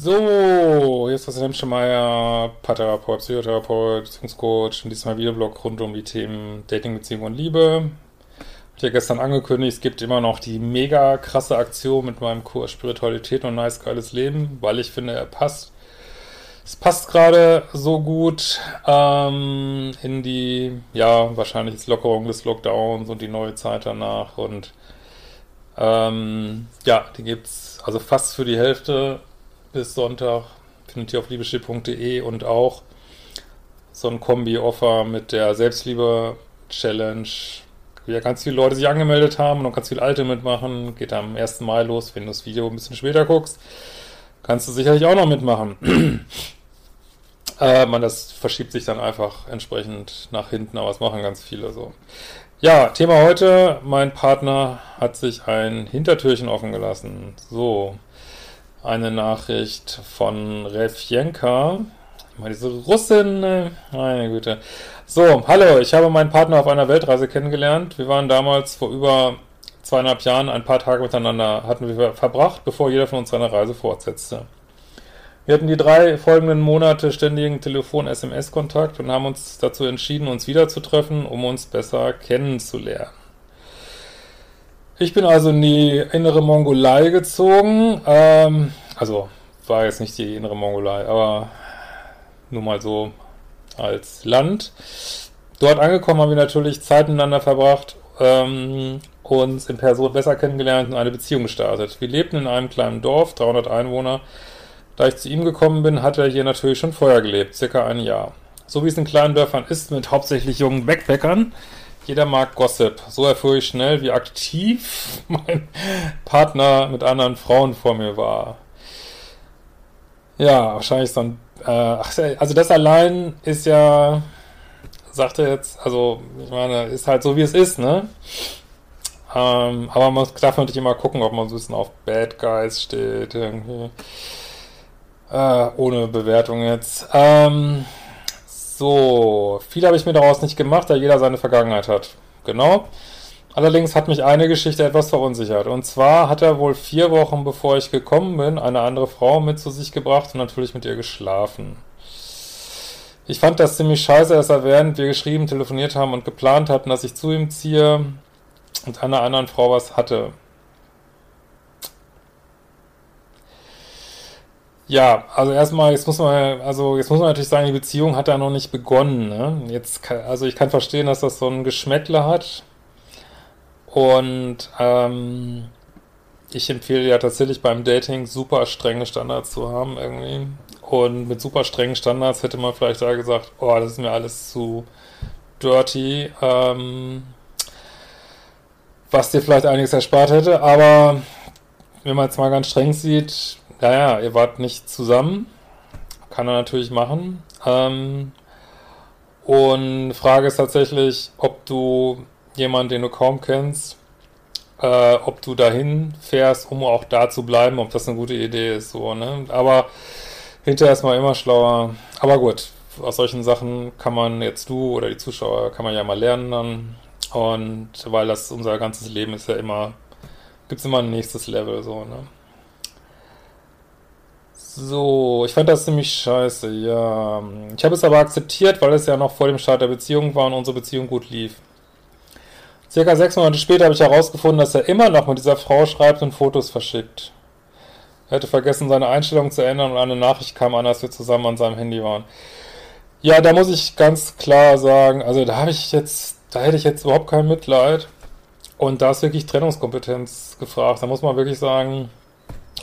So, jetzt ist Christian Schemeier, Paartherapeut, Psychotherapeut, Beziehungscoach und diesmal Videoblog rund um die Themen Dating, Beziehung und Liebe. Ich habe gestern angekündigt, es gibt immer noch die mega krasse Aktion mit meinem Kurs Spiritualität und nice geiles Leben, weil ich finde, er passt. Es passt gerade so gut ähm, in die, ja, wahrscheinlich Lockerung des Lockdowns und die neue Zeit danach und ähm, ja, die gibt's also fast für die Hälfte bis Sonntag. Findet ihr auf liebeschiff.de und auch so ein Kombi-Offer mit der Selbstliebe-Challenge. Ja, ganz viele Leute sich angemeldet haben und ganz viele Alte mitmachen. Geht am 1. Mai los, wenn du das Video ein bisschen später guckst. Kannst du sicherlich auch noch mitmachen. äh, man, das verschiebt sich dann einfach entsprechend nach hinten, aber es machen ganz viele so. Ja, Thema heute. Mein Partner hat sich ein Hintertürchen offen gelassen. So eine Nachricht von Refjenka. Mal diese Russin, äh, meine Güte. So, hallo, ich habe meinen Partner auf einer Weltreise kennengelernt. Wir waren damals vor über zweieinhalb Jahren ein paar Tage miteinander, hatten wir verbracht, bevor jeder von uns seine Reise fortsetzte. Wir hatten die drei folgenden Monate ständigen Telefon-SMS-Kontakt und haben uns dazu entschieden, uns wiederzutreffen, um uns besser kennenzulernen. Ich bin also in die innere Mongolei gezogen. Ähm, also war jetzt nicht die innere Mongolei, aber nur mal so als Land. Dort angekommen haben wir natürlich Zeit miteinander verbracht, ähm, uns in Person besser kennengelernt und eine Beziehung gestartet. Wir lebten in einem kleinen Dorf, 300 Einwohner. Da ich zu ihm gekommen bin, hat er hier natürlich schon vorher gelebt, circa ein Jahr. So wie es in kleinen Dörfern ist, mit hauptsächlich jungen Backpackern, jeder mag Gossip. So erfuhr ich schnell, wie aktiv mein Partner mit anderen Frauen vor mir war. Ja, wahrscheinlich so ein, äh, also das allein ist ja, sagt er jetzt, also ich meine, ist halt so wie es ist, ne? Ähm, aber man darf natürlich immer gucken, ob man so ein bisschen auf Bad Guys steht, irgendwie. Äh, ohne Bewertung jetzt. Ähm, so, viel habe ich mir daraus nicht gemacht, da jeder seine Vergangenheit hat. Genau. Allerdings hat mich eine Geschichte etwas verunsichert. Und zwar hat er wohl vier Wochen bevor ich gekommen bin, eine andere Frau mit zu sich gebracht und natürlich mit ihr geschlafen. Ich fand das ziemlich scheiße, dass er während wir geschrieben, telefoniert haben und geplant hatten, dass ich zu ihm ziehe und einer anderen Frau was hatte. Ja, also erstmal, jetzt muss man, also jetzt muss man natürlich sagen, die Beziehung hat da noch nicht begonnen. Ne? Jetzt, also ich kann verstehen, dass das so ein Geschmäckle hat. Und ähm, ich empfehle ja tatsächlich beim Dating super strenge Standards zu haben irgendwie. Und mit super strengen Standards hätte man vielleicht da gesagt, oh, das ist mir alles zu dirty, ähm, was dir vielleicht einiges erspart hätte. Aber wenn man es mal ganz streng sieht, naja, ihr wart nicht zusammen. Kann er natürlich machen. Ähm, und Frage ist tatsächlich, ob du jemanden, den du kaum kennst, äh, ob du dahin fährst, um auch da zu bleiben, ob das eine gute Idee ist, so, ne? Aber hinterher ist man immer schlauer. Aber gut, aus solchen Sachen kann man jetzt du oder die Zuschauer kann man ja mal lernen dann. Und weil das unser ganzes Leben ist ja immer, gibt's immer ein nächstes Level, so, ne? So, ich fand das ziemlich scheiße, ja. Ich habe es aber akzeptiert, weil es ja noch vor dem Start der Beziehung war und unsere Beziehung gut lief. Circa sechs Monate später habe ich herausgefunden, dass er immer noch mit dieser Frau schreibt und Fotos verschickt. Er hätte vergessen, seine Einstellung zu ändern und eine Nachricht kam an, als wir zusammen an seinem Handy waren. Ja, da muss ich ganz klar sagen, also da habe ich jetzt, da hätte ich jetzt überhaupt kein Mitleid. Und da ist wirklich Trennungskompetenz gefragt. Da muss man wirklich sagen,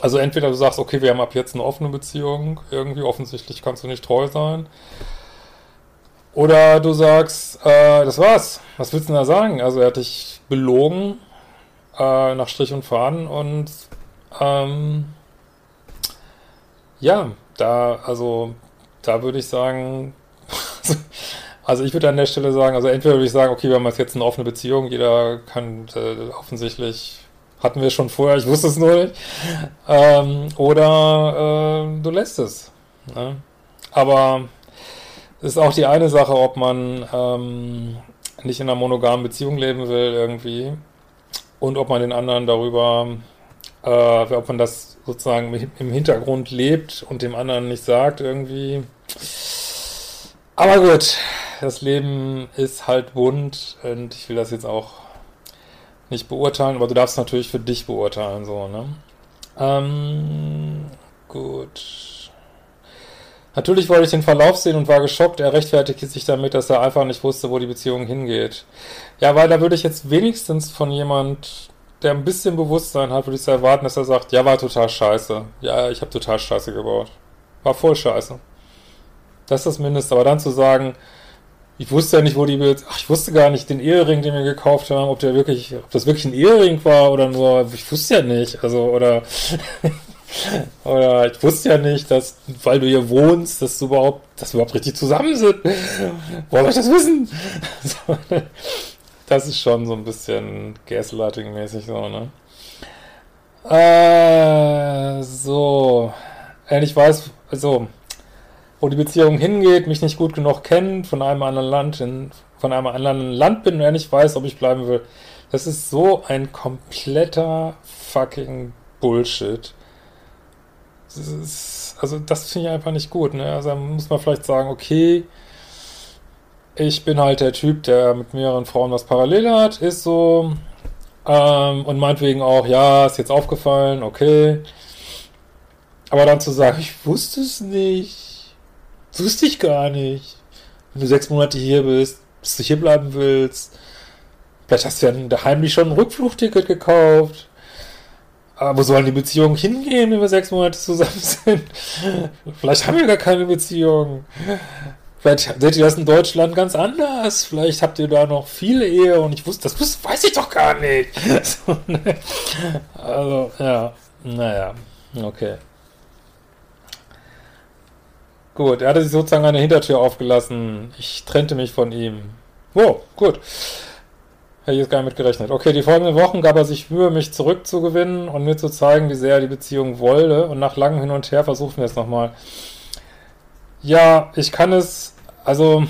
also entweder du sagst, okay, wir haben ab jetzt eine offene Beziehung, irgendwie offensichtlich kannst du nicht treu sein. Oder du sagst, äh, das war's. Was willst du denn da sagen? Also er hat dich belogen äh, nach Strich und Faden und ähm, ja, da, also, da würde ich sagen, also ich würde an der Stelle sagen, also entweder würde ich sagen, okay, wir haben jetzt eine offene Beziehung, jeder kann äh, offensichtlich, hatten wir schon vorher, ich wusste es nur nicht, ähm, oder äh, du lässt es. Ne? Aber es ist auch die eine Sache, ob man ähm, nicht in einer monogamen Beziehung leben will irgendwie und ob man den anderen darüber, äh, ob man das sozusagen im Hintergrund lebt und dem anderen nicht sagt irgendwie. Aber gut, das Leben ist halt bunt und ich will das jetzt auch nicht beurteilen, aber du darfst natürlich für dich beurteilen, so, ne? Ähm, gut. Natürlich wollte ich den Verlauf sehen und war geschockt. Er rechtfertigte sich damit, dass er einfach nicht wusste, wo die Beziehung hingeht. Ja, weil da würde ich jetzt wenigstens von jemand, der ein bisschen Bewusstsein hat, würde ich erwarten, dass er sagt, ja, war total scheiße. Ja, ich habe total scheiße gebaut. War voll scheiße. Das ist das Mindeste. Aber dann zu sagen, ich wusste ja nicht, wo die, ach, ich wusste gar nicht den Ehering, den wir gekauft haben, ob der wirklich, ob das wirklich ein Ehering war oder nur, ich wusste ja nicht, also, oder, oder ich wusste ja nicht, dass, weil du hier wohnst, dass du überhaupt, dass wir überhaupt richtig zusammen sind. Woher soll ich das wissen? das ist schon so ein bisschen Gaslighting-mäßig so, ne? Äh, so. Und ich weiß, also, wo die Beziehung hingeht, mich nicht gut genug kennt, von einem anderen Land in, von einem anderen Land bin und er nicht weiß, ob ich bleiben will. Das ist so ein kompletter fucking Bullshit. Das ist, also das finde ich einfach nicht gut, ne? Also muss man vielleicht sagen, okay, ich bin halt der Typ, der mit mehreren Frauen was parallel hat, ist so. Ähm, und meinetwegen auch, ja, ist jetzt aufgefallen, okay. Aber dann zu sagen, ich wusste es nicht. Das wusste ich gar nicht. Wenn du sechs Monate hier bist, bis du hier bleiben willst. Vielleicht hast du ja heimlich schon ein Rückflugticket gekauft. Aber wo sollen die Beziehungen hingehen, wenn wir sechs Monate zusammen sind? Vielleicht haben wir gar keine Beziehung. Vielleicht seht ihr das in Deutschland ganz anders. Vielleicht habt ihr da noch viele Ehe und ich wusste, das weiß ich doch gar nicht. Ne? Also, ja. Naja, okay. Gut, er hatte sich sozusagen eine Hintertür aufgelassen. Ich trennte mich von ihm. Wow, gut. Hätte ich jetzt gar nicht mit gerechnet. Okay, die folgenden Wochen gab er sich Mühe, mich zurückzugewinnen und mir zu zeigen, wie sehr er die Beziehung wollte. Und nach langem Hin und Her versuchen wir es nochmal. Ja, ich kann es also,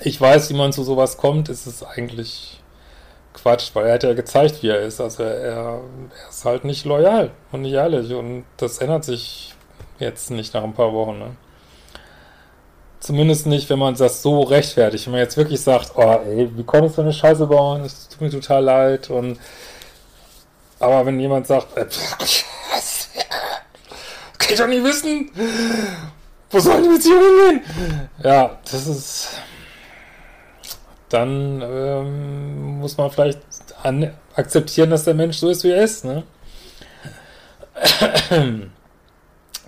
ich weiß, wie man zu sowas kommt, ist es eigentlich Quatsch, weil er hat ja gezeigt, wie er ist. Also er, er ist halt nicht loyal und nicht ehrlich und das ändert sich jetzt nicht nach ein paar Wochen. Ne? Zumindest nicht, wenn man das so rechtfertigt. Wenn man jetzt wirklich sagt, oh ey, wie konntest du eine Scheiße bauen? Es tut mir total leid und aber wenn jemand sagt, äh? Kann ich doch nicht wissen. Wo soll die Beziehung hingehen? Ja, das ist. Dann ähm, muss man vielleicht an, akzeptieren, dass der Mensch so ist, wie er ist. Ne?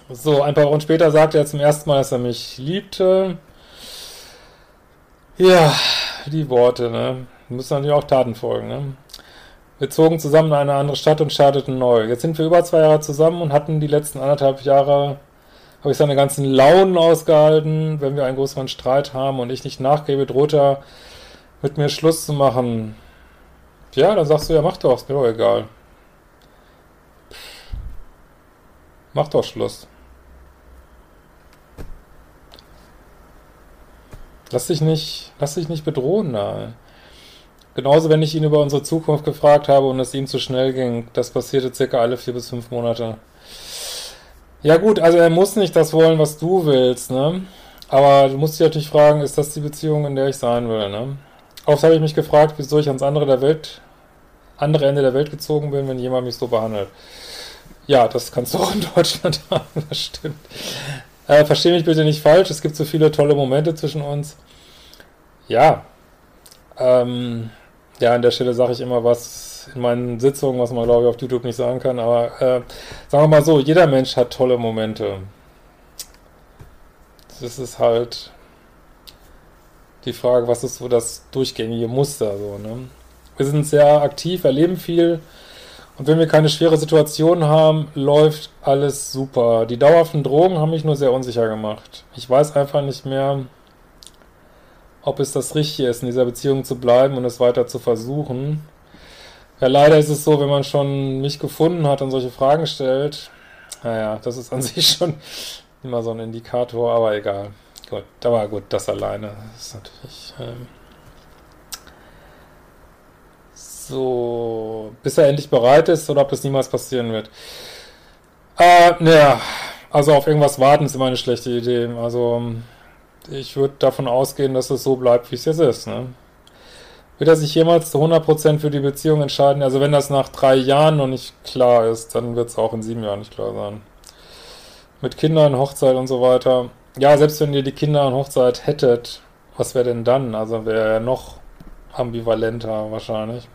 So, ein paar Wochen später sagte er zum ersten Mal, dass er mich liebte. Ja, die Worte, ne? Müssen natürlich auch Taten folgen, ne? Wir zogen zusammen in eine andere Stadt und starteten neu. Jetzt sind wir über zwei Jahre zusammen und hatten die letzten anderthalb Jahre habe ich seine ganzen Launen ausgehalten. Wenn wir einen größeren Streit haben und ich nicht nachgebe, droht er mit mir Schluss zu machen. Ja, dann sagst du, ja, mach doch, ist mir doch egal. Mach doch Schluss. Lass dich nicht, lass dich nicht bedrohen da. Genauso, wenn ich ihn über unsere Zukunft gefragt habe und es ihm zu schnell ging. Das passierte circa alle vier bis fünf Monate. Ja gut, also er muss nicht das wollen, was du willst, ne? Aber du musst dich natürlich fragen, ist das die Beziehung, in der ich sein will, ne? Oft habe ich mich gefragt, wieso ich ans andere der Welt, andere Ende der Welt gezogen bin, wenn jemand mich so behandelt. Ja, das kannst du auch in Deutschland haben, das stimmt. Äh, versteh mich bitte nicht falsch, es gibt so viele tolle Momente zwischen uns. Ja, ähm, ja, an der Stelle sage ich immer was in meinen Sitzungen, was man glaube ich auf YouTube nicht sagen kann, aber äh, sagen wir mal so, jeder Mensch hat tolle Momente. Das ist halt die Frage, was ist so das durchgängige Muster so, ne? Wir sind sehr aktiv, erleben viel Und wenn wir keine schwere Situation haben, läuft alles super. Die dauerhaften Drogen haben mich nur sehr unsicher gemacht. Ich weiß einfach nicht mehr, ob es das Richtige ist, in dieser Beziehung zu bleiben und es weiter zu versuchen. Ja, leider ist es so, wenn man schon mich gefunden hat und solche Fragen stellt, naja, das ist an sich schon immer so ein Indikator, aber egal. Gut, aber gut, das alleine ist natürlich... Ähm so, bis er endlich bereit ist oder ob das niemals passieren wird. Äh, naja, also auf irgendwas warten ist immer eine schlechte Idee. Also ich würde davon ausgehen, dass es so bleibt, wie es jetzt ist. Ne? Wird er sich jemals zu 100% für die Beziehung entscheiden? Also wenn das nach drei Jahren noch nicht klar ist, dann wird es auch in sieben Jahren nicht klar sein. Mit Kindern, Hochzeit und so weiter. Ja, selbst wenn ihr die Kinder und Hochzeit hättet, was wäre denn dann? Also wäre er noch ambivalenter wahrscheinlich.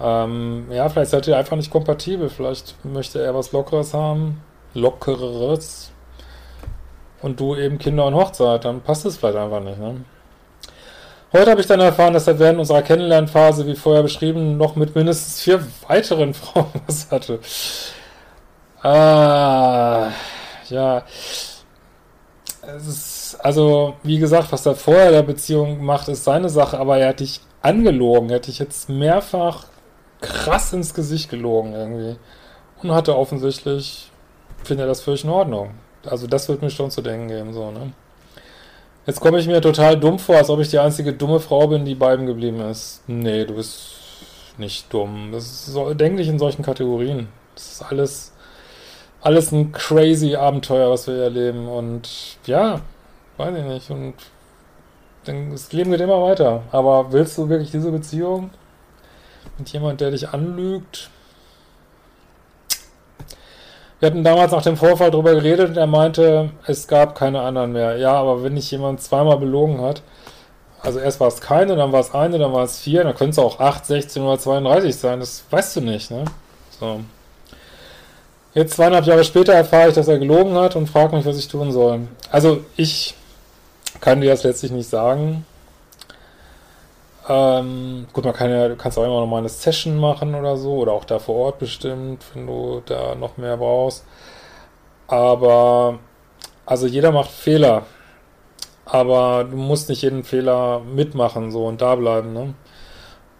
Ähm, ja, vielleicht seid ihr einfach nicht kompatibel. Vielleicht möchte er was Lockeres haben. Lockereres. Und du eben Kinder und Hochzeit. Dann passt es vielleicht einfach nicht, ne? Heute habe ich dann erfahren, dass er während unserer Kennenlernphase, wie vorher beschrieben, noch mit mindestens vier weiteren Frauen was hatte. Ah, ja. Es ist, also, wie gesagt, was er vorher der Beziehung macht, ist seine Sache, aber er hat dich angelogen. Er hat dich jetzt mehrfach krass ins Gesicht gelogen irgendwie. Und hatte offensichtlich, finde er das völlig in Ordnung. Also das wird mir schon zu denken geben, so, ne? Jetzt komme ich mir total dumm vor, als ob ich die einzige dumme Frau bin, die bei ihm geblieben ist. Nee, du bist nicht dumm. Das ist so, denk nicht in solchen Kategorien. Das ist alles, alles ein crazy Abenteuer, was wir erleben. Und ja, weiß ich nicht. Und das Leben geht immer weiter. Aber willst du wirklich diese Beziehung? Und jemand, der dich anlügt. Wir hatten damals nach dem Vorfall darüber geredet und er meinte, es gab keine anderen mehr. Ja, aber wenn dich jemand zweimal belogen hat, also erst war es keine, dann war es eine, dann war es vier, dann könnte es auch 8, 16 oder 32 sein, das weißt du nicht, ne? So. Jetzt zweieinhalb Jahre später erfahre ich, dass er gelogen hat und frage mich, was ich tun soll. Also ich kann dir das letztlich nicht sagen. Ähm, gut, man kann ja, du kannst auch immer noch mal eine Session machen oder so, oder auch da vor Ort bestimmt, wenn du da noch mehr brauchst. Aber, also jeder macht Fehler. Aber du musst nicht jeden Fehler mitmachen, so, und da bleiben, ne?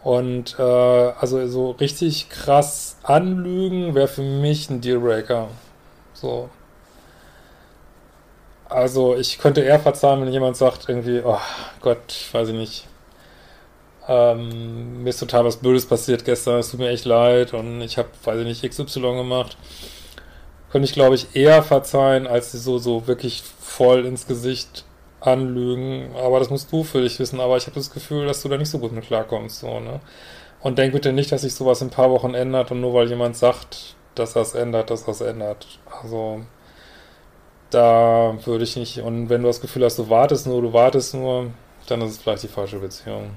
Und, äh, also so richtig krass anlügen wäre für mich ein Dealbreaker. So. Also ich könnte eher verzeihen, wenn jemand sagt irgendwie, oh Gott, weiß ich nicht, ähm, mir ist total was Blödes passiert gestern, es tut mir echt leid und ich habe, weiß ich nicht, XY gemacht. Könnte ich, glaube ich, eher verzeihen, als sie so, so wirklich voll ins Gesicht anlügen. Aber das musst du für dich wissen. Aber ich habe das Gefühl, dass du da nicht so gut mit klarkommst, so, ne? Und denk bitte nicht, dass sich sowas in ein paar Wochen ändert und nur weil jemand sagt, dass das ändert, dass das ändert. Also, da würde ich nicht, und wenn du das Gefühl hast, du wartest nur, du wartest nur, dann ist es vielleicht die falsche Beziehung.